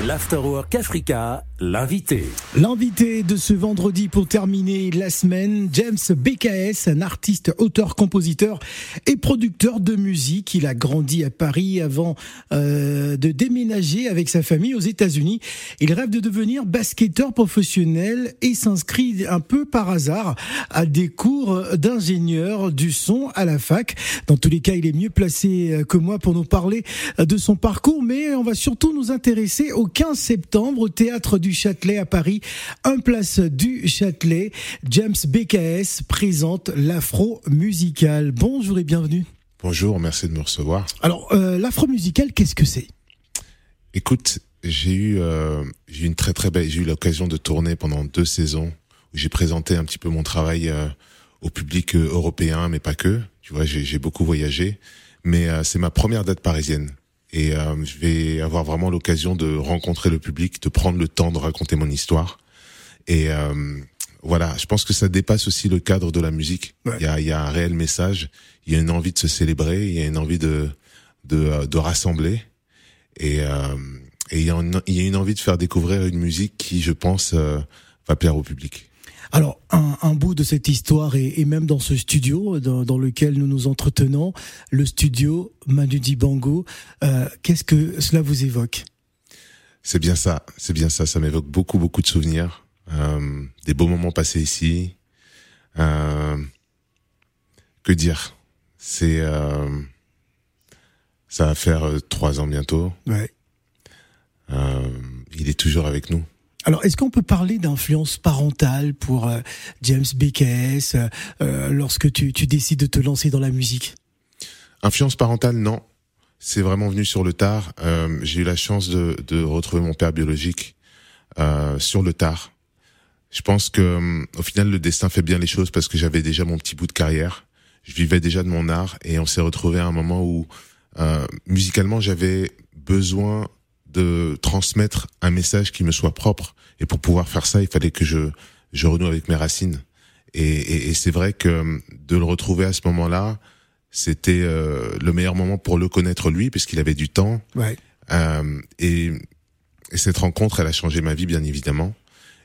L'Afterwork Africa, l'invité. L'invité de ce vendredi pour terminer la semaine, James BKS, un artiste, auteur, compositeur et producteur de musique. Il a grandi à Paris avant euh, de déménager avec sa famille aux États-Unis. Il rêve de devenir basketteur professionnel et s'inscrit un peu par hasard à des cours d'ingénieur du son à la fac. Dans tous les cas, il est mieux placé que moi pour nous parler de son parcours, mais on va surtout nous intéresser au 15 septembre au théâtre du Châtelet à Paris, un place du Châtelet. James BKS présente l'afro musical. Bonjour et bienvenue. Bonjour, merci de me recevoir. Alors, euh, l'afro musical, qu'est-ce que c'est? Écoute, j'ai eu, euh, j'ai eu une très très belle, j'ai eu l'occasion de tourner pendant deux saisons où j'ai présenté un petit peu mon travail euh, au public européen, mais pas que. Tu vois, j'ai beaucoup voyagé, mais c'est ma première date parisienne et euh, je vais avoir vraiment l'occasion de rencontrer le public, de prendre le temps de raconter mon histoire. Et euh, voilà, je pense que ça dépasse aussi le cadre de la musique. Il y, a, y, a, un réel message, il y a une envie de se célébrer, il y a une envie de de, euh, de rassembler, et, euh, et il, y a une, il y a une envie de faire découvrir une musique qui, je pense, euh, va plaire au public. Alors, un, un, bout de cette histoire, et, et même dans ce studio dans, dans, lequel nous nous entretenons, le studio Manu Dibango, euh, qu'est-ce que cela vous évoque? C'est bien ça, c'est bien ça, ça m'évoque beaucoup, beaucoup de souvenirs, euh, des beaux moments passés ici. Euh, que dire? C'est... Ça va faire trois ans bientôt. Ouais. il est toujours avec nous. Alors, est-ce qu'on peut parler d'influence parentale pour euh, James BKS euh, lorsque tu, tu, décides de te lancer dans la musique? Influence parentale, non. C'est vraiment venu sur le tard. Euh, J'ai eu la chance de, de, retrouver mon père biologique euh, sur le tard. Je pense que au final, le destin fait bien les choses parce que j'avais déjà mon petit bout de carrière. Je vivais déjà de mon art et on s'est retrouvé à un moment où euh, musicalement j'avais besoin de transmettre un message qui me soit propre. Et pour pouvoir faire ça, il fallait que je, je renoue avec mes racines. Et, et, et c'est vrai que de le retrouver à ce moment-là, c'était euh, le meilleur moment pour le connaître lui, puisqu'il avait du temps. Ouais. Euh, et, et, cette rencontre, elle a changé ma vie, bien évidemment.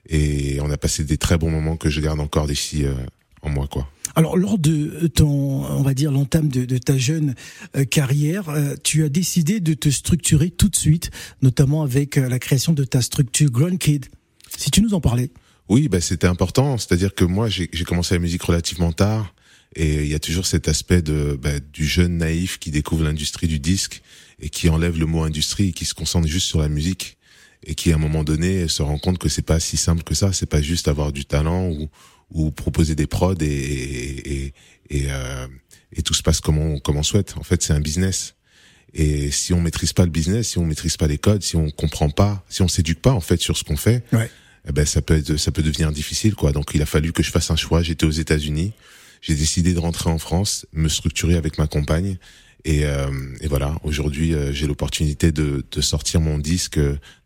Et on a passé des très bons moments que je garde encore d'ici euh, en moi, quoi. Alors, lors de ton, on va dire, l'entame de, de, ta jeune euh, carrière, euh, tu as décidé de te structurer tout de suite, notamment avec euh, la création de ta structure Grown Kid. Si tu nous en parlais. Oui, bah, c'était important. C'est-à-dire que moi, j'ai commencé la musique relativement tard. Et il y a toujours cet aspect de bah, du jeune naïf qui découvre l'industrie du disque et qui enlève le mot industrie et qui se concentre juste sur la musique et qui à un moment donné se rend compte que c'est pas si simple que ça. C'est pas juste avoir du talent ou ou proposer des prods et et et, euh, et tout se passe comme on comme on souhaite. En fait, c'est un business. Et si on maîtrise pas le business, si on maîtrise pas les codes, si on comprend pas, si on s'éduque pas en fait sur ce qu'on fait, ouais. eh ben ça peut être, ça peut devenir difficile quoi. Donc il a fallu que je fasse un choix. J'étais aux États-Unis, j'ai décidé de rentrer en France, me structurer avec ma compagne et, euh, et, voilà, aujourd'hui, euh, j'ai l'opportunité de, de, sortir mon disque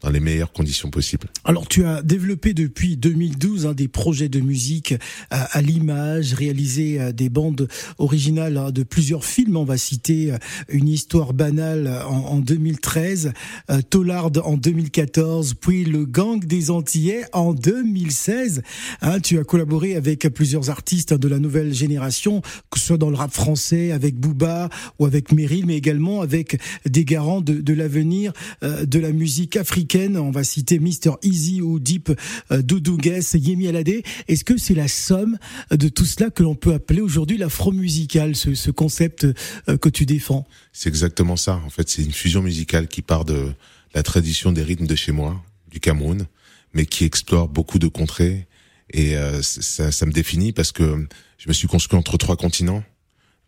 dans les meilleures conditions possibles. Alors, tu as développé depuis 2012 hein, des projets de musique à, à l'image, réalisé euh, des bandes originales hein, de plusieurs films. On va citer euh, Une histoire banale en, en 2013, euh, Tollard en 2014, puis Le Gang des Antillais en 2016. Hein, tu as collaboré avec plusieurs artistes de la nouvelle génération, que ce soit dans le rap français, avec Booba ou avec Meryl, mais également avec des garants de, de l'avenir euh, de la musique africaine. On va citer Mr Easy ou Deep, euh, Doudou Guess, Yemi Alade. Est-ce que c'est la somme de tout cela que l'on peut appeler aujourd'hui l'afro-musical, ce, ce, concept euh, que tu défends? C'est exactement ça. En fait, c'est une fusion musicale qui part de la tradition des rythmes de chez moi, du Cameroun, mais qui explore beaucoup de contrées. Et euh, ça, ça me définit parce que je me suis construit entre trois continents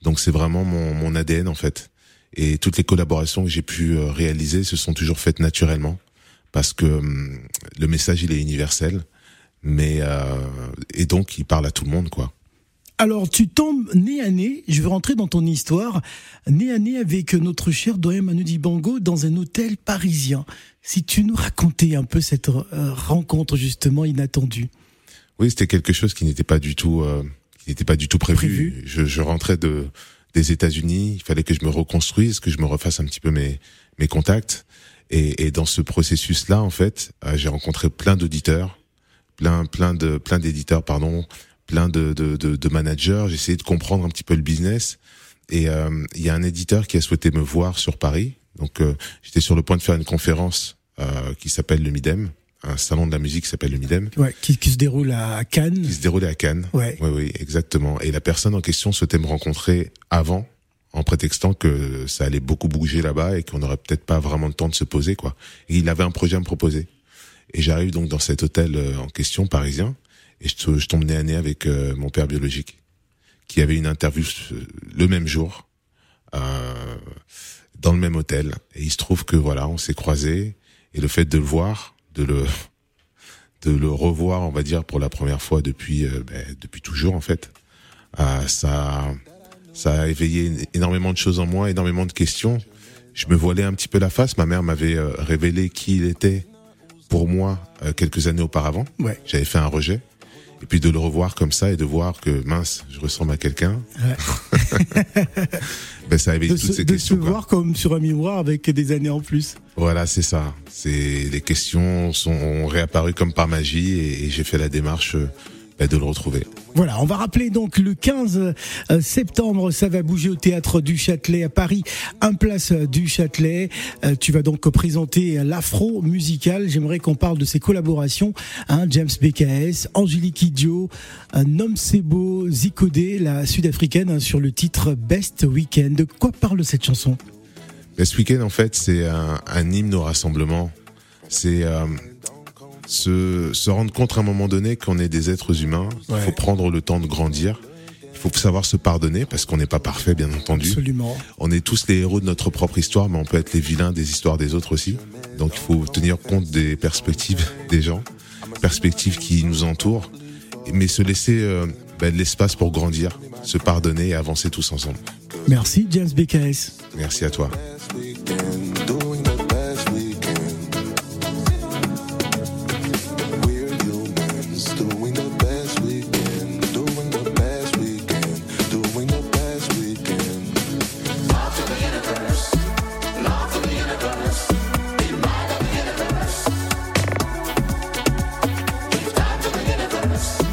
donc c'est vraiment mon, mon, ADN en fait. Et toutes les collaborations que j'ai pu réaliser se sont toujours faites naturellement parce que hum, le message il est universel, mais euh, et donc il parle à tout le monde quoi. Alors, tu tombes nez à nez, je vais rentrer dans ton histoire, nez à nez avec notre cher doyen Manu Dibango dans un hôtel parisien. Si tu nous racontais un peu cette euh, rencontre justement inattendue. Oui, c'était quelque chose qui n'était pas du tout euh, qui n'était pas du tout prévu. prévu. Je, je, rentrais de des États-Unis, il fallait que je me reconstruise, que je me refasse un petit peu mes mes contacts. Et, et dans ce processus-là, en fait, euh, j'ai rencontré plein d'auditeurs, plein, plein de, plein d'éditeurs, pardon, plein de, de, de, de managers. J'ai essayé de comprendre un petit peu le business. Et euh, il y a un éditeur qui a souhaité me voir sur Paris. Donc, euh, j'étais sur le point de faire une conférence euh, qui s'appelle le Midem, un salon de la musique qui s'appelle le Midem. Ouais, qui, qui se déroule à Cannes. Qui se déroulait à Cannes. Ouais. Oui, oui, exactement. Et la personne en question souhaitait me rencontrer avant, en prétextant que ça allait beaucoup bouger là-bas et qu'on n'aurait peut-être pas vraiment le temps de se poser, quoi. Et il avait un projet à me proposer. Et j'arrive donc dans cet hôtel euh, en question parisien et je, je tombe nez à nez avec euh, mon père biologique qui avait une interview euh, le même jour euh, dans le même hôtel. Et il se trouve que voilà, on s'est croisés et le fait de le voir, de le de le revoir, on va dire pour la première fois depuis euh, ben, depuis toujours en fait, euh, ça ça a éveillé énormément de choses en moi, énormément de questions. Je me voilais un petit peu la face. Ma mère m'avait euh, révélé qui il était pour moi euh, quelques années auparavant. Ouais. J'avais fait un rejet. Et puis de le revoir comme ça et de voir que mince, je ressemble à quelqu'un. ben ça De toutes se, ces de se questions. quoi. voir comme sur un miroir avec des années en plus. Voilà, c'est ça. C'est les questions sont ont réapparu comme par magie et, et j'ai fait la démarche euh, de le retrouver. Voilà, on va rappeler donc le 15 euh, septembre, ça va bouger au théâtre du Châtelet à Paris, un place euh, du Châtelet. Euh, tu vas donc présenter l'afro musical. J'aimerais qu'on parle de ses collaborations. Hein, James BKS, Angélique Idio, Nom Sebo, Zikode, la sud-africaine, hein, sur le titre Best Weekend. De quoi parle cette chanson? Ce week-end, en fait, c'est un, un hymne au rassemblement. C'est euh, se, se rendre compte à un moment donné qu'on est des êtres humains. Il Ouais. faut prendre le temps de grandir. Il faut savoir se pardonner parce qu'on n'est pas parfait, bien entendu. Absolument. On est tous les héros de notre propre histoire, mais on peut être les vilains des histoires des autres aussi. Donc il faut tenir compte des perspectives des gens, perspectives qui nous entourent, mais se laisser euh, ben, de l'espace pour grandir, se pardonner et avancer tous ensemble. Merci James BKS. Merci à toi. lives.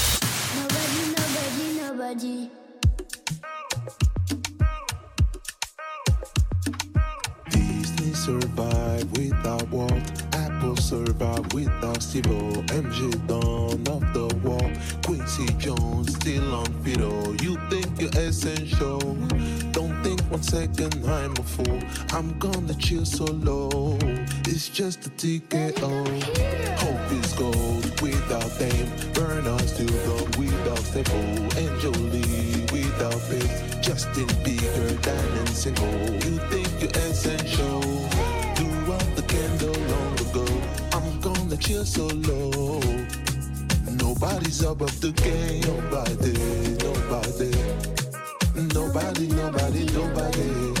Fool. I'm gonna chill solo. It's just a TKO. Oh, hope is gold without them. Burner still gone without Stable. And Jolie without Pip. Justin bigger than single. You think you're essential. Blew out the candle long ago. I'm gonna chill solo. Nobody's above the game. Nobody, nobody. Nobody, nobody, nobody.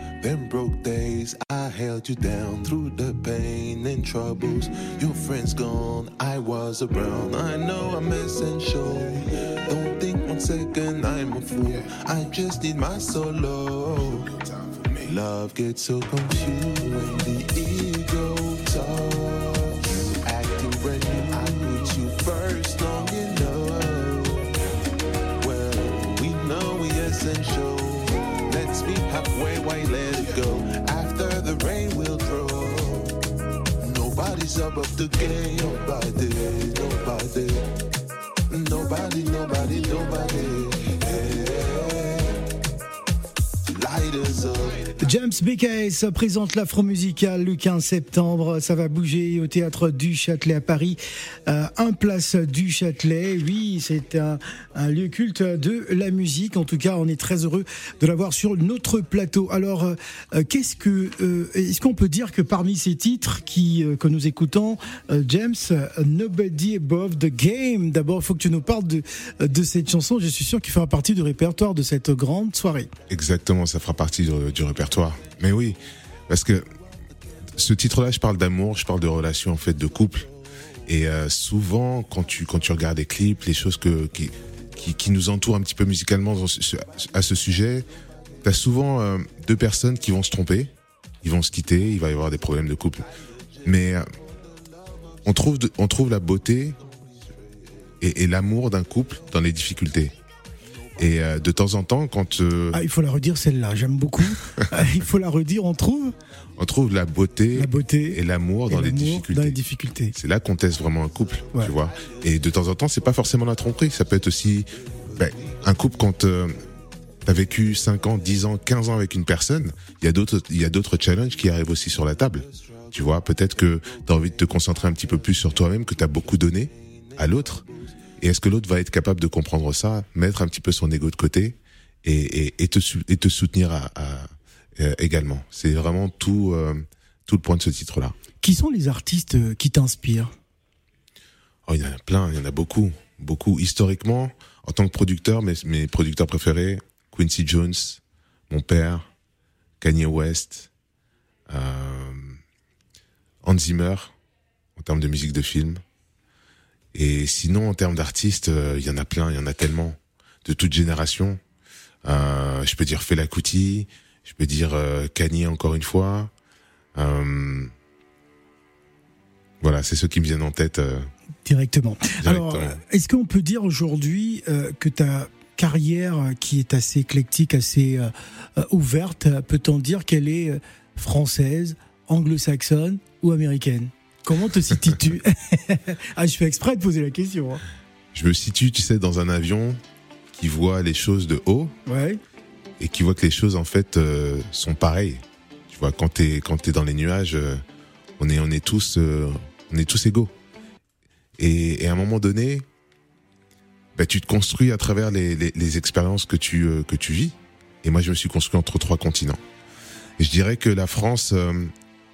Them broke days, I held you down through the pain and troubles. Your friends gone, I was around. I know I'm essential. Don't think one second I'm a fool. I just need my solo. Love gets so confused Nobody's above the game. Nobody, nobody. Nobody, nobody, nobody. James BKS présente l'Afro Musical le 15 septembre. Ça va bouger au théâtre du Châtelet à Paris. Euh, un place du Châtelet. Oui, c'est un, lieu culte de la musique. En tout cas, on est très heureux de l'avoir sur notre plateau. Alors, euh, euh, qu'est-ce que, est-ce qu'on peut dire que parmi ces titres qui que nous écoutons, James, Nobody Above the Game? D'abord, il faut que tu nous parles de de cette chanson. Je suis sûr qu'il fera partie du répertoire de cette grande soirée. Exactement, ça fera partie du répertoire. Mais oui, parce que ce titre-là, je parle d'amour, je parle de relations en fait, de couple. Et euh, souvent, quand tu quand tu regardes les clips, les choses que qui qui, nous entourent un petit peu musicalement à ce sujet, t'as souvent euh, deux personnes qui vont se tromper, ils vont se quitter, il va y avoir des problèmes de couple. Mais euh, on trouve on trouve la beauté et l'amour d'un couple dans les difficultés. Et euh, de temps en temps, quand euh, Ah, il faut la redire celle-là, j'aime beaucoup. Ah, il faut la redire, on trouve on trouve la beauté la beauté et l'amour dans, les l'amour difficultés. dans les difficultés. C'est là qu'on teste vraiment un couple, Ouais. tu vois. Et de temps en temps, c'est pas forcément la tromperie. Ça peut être aussi ben, un couple quand euh, t'as vécu 5 ans, 10 ans, 15 ans avec une personne. Il y a d'autres, il y a d'autres challenges qui arrivent aussi sur la table. Tu vois, peut-être que t'as envie de te concentrer un petit peu plus sur toi-même, que t'as beaucoup donné à l'autre. Et est-ce que l'autre va être capable de comprendre ça, mettre un petit peu son ego de côté et, et, et, te, sou- et te soutenir à, à- euh, également? C'est vraiment tout, euh, tout le point de ce titre-là. Qui sont les artistes euh, qui t'inspirent? Oh, il y en a plein, il y en a beaucoup, beaucoup. Historiquement, en tant que producteur, mes, mes producteurs préférés, Quincy Jones, mon père, Kanye West, euh, Hans Zimmer, en termes de musique de film. Et sinon, en termes d'artistes, euh, il y en a plein, il y en a tellement, de toute génération. Euh, je peux dire Fela Kuti, je peux dire euh, Kanye encore une fois. Euh, voilà, c'est ceux qui me viennent en tête. directement. Alors, Directement. euh, est-ce qu'on peut dire aujourd'hui que ta carrière, qui est assez éclectique, assez ouverte, peut-on dire qu'elle est française, anglo-saxonne ou américaine? Comment te situes-tu? Ah, je fais exprès de poser la question. hein. Je me situe, tu sais, dans un avion qui voit les choses de haut Ouais. et qui voit que les choses en fait euh, sont pareilles. Tu vois, quand t'es quand t'es dans les nuages, euh, on est on est tous euh, on est tous égaux. Et, et à un moment donné, bah, tu te construis à travers les, les, les expériences que tu que tu vis. Et moi, je me suis construit entre trois continents. Et je dirais que la France,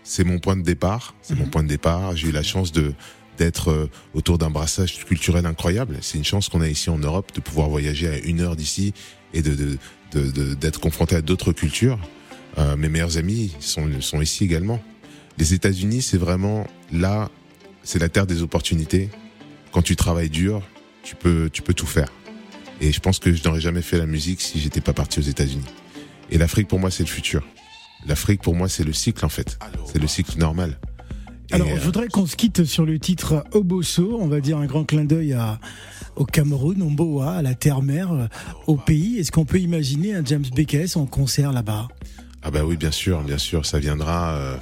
c'est mon point de départ. C'est mon point de départ. J'ai eu la chance de d'être euh, autour d'un brassage culturel incroyable. C'est une chance qu'on a ici en Europe de pouvoir voyager à une heure d'ici et de de- de- de- d'être confronté à d'autres cultures. Euh, mes meilleurs amis sont sont ici également. Les États-Unis, c'est vraiment là, c'est la terre des opportunités. Quand tu travailles dur, tu peux tu peux tout faire. Et je pense que je n'aurais jamais fait la musique si j'étais pas parti aux États-Unis. Et l'Afrique pour moi, c'est le futur. L'Afrique pour moi, c'est le cycle en fait. C'est le cycle normal. Et, Alors, euh, je voudrais qu'on se quitte sur le titre Oboso. On va dire un grand clin d'œil à, au Cameroun, au Mboa, à la terre-mère, euh, au pays. Est-ce qu'on peut imaginer un James BKS en concert là-bas? Ah bah oui, bien sûr, bien sûr, ça viendra euh,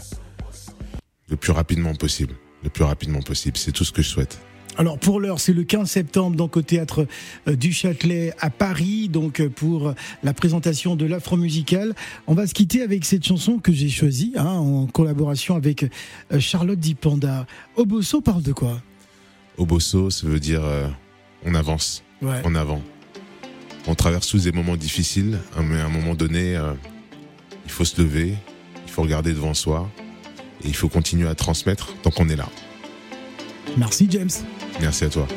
le plus rapidement possible. Le plus rapidement possible, c'est tout ce que je souhaite. Alors pour l'heure, c'est le 15 septembre donc au théâtre euh, du Châtelet à Paris donc euh, pour la présentation de l'Afro musical. On va se quitter avec cette chanson que j'ai choisie hein, en collaboration avec euh, Charlotte Dipanda. Oboso parle de quoi? Oboso, ça veut dire euh, on avance, Ouais. en avant. On traverse tous des moments difficiles, hein, mais à un moment donné, euh, il faut se lever, il faut regarder devant soi, et il faut continuer à transmettre tant qu'on est là. Merci James. Merci à toi.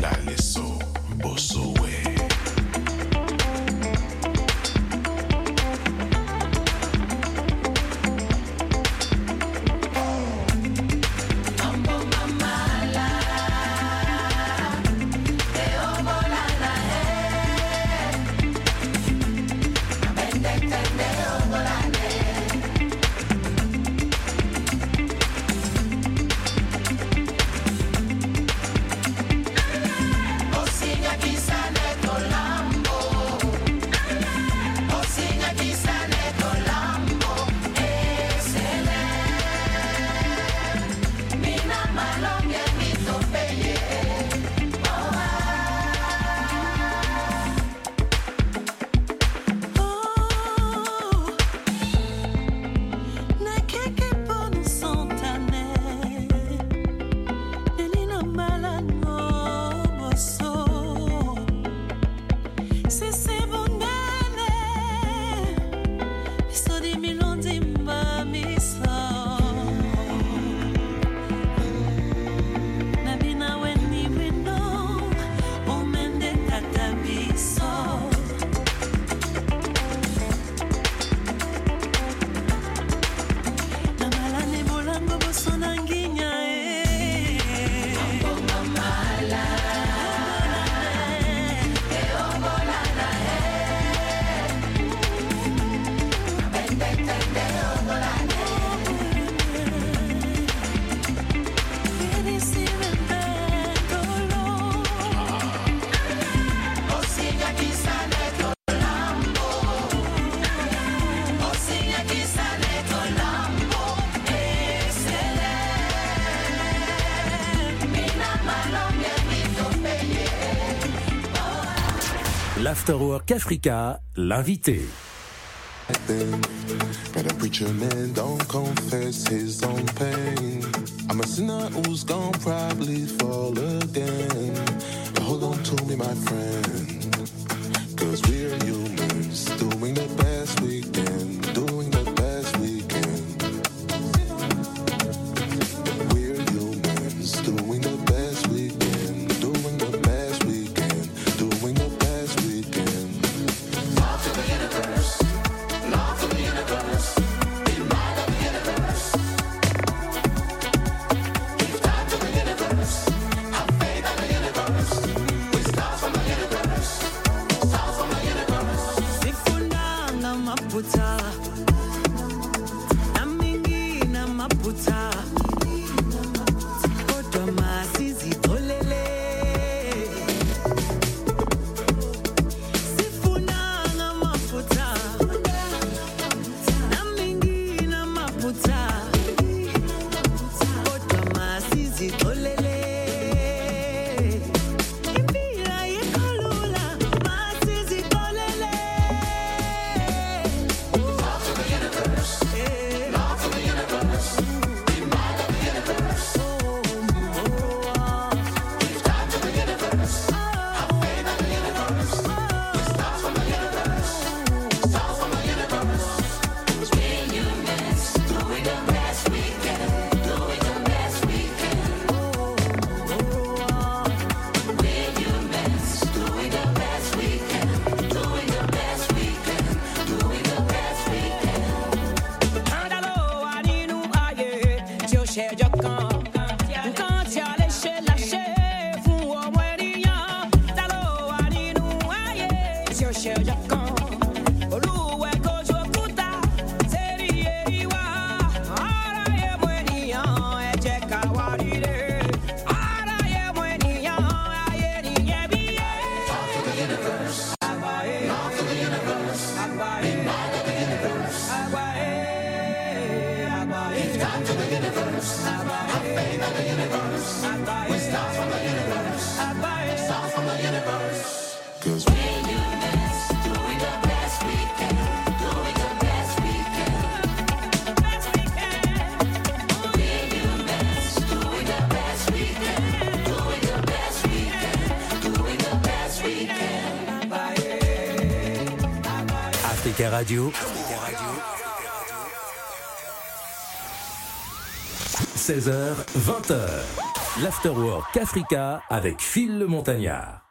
night. L'Afterwork Africa, l'invité. But a preacher man don't confess his own pain. I'm a sinner who's gonna probably fall again. But hold on to me, my friend. Cause we're humans doing the best we can. Radio. 16h, 20h. L'Afterwork Africa avec Phil le Montagnard.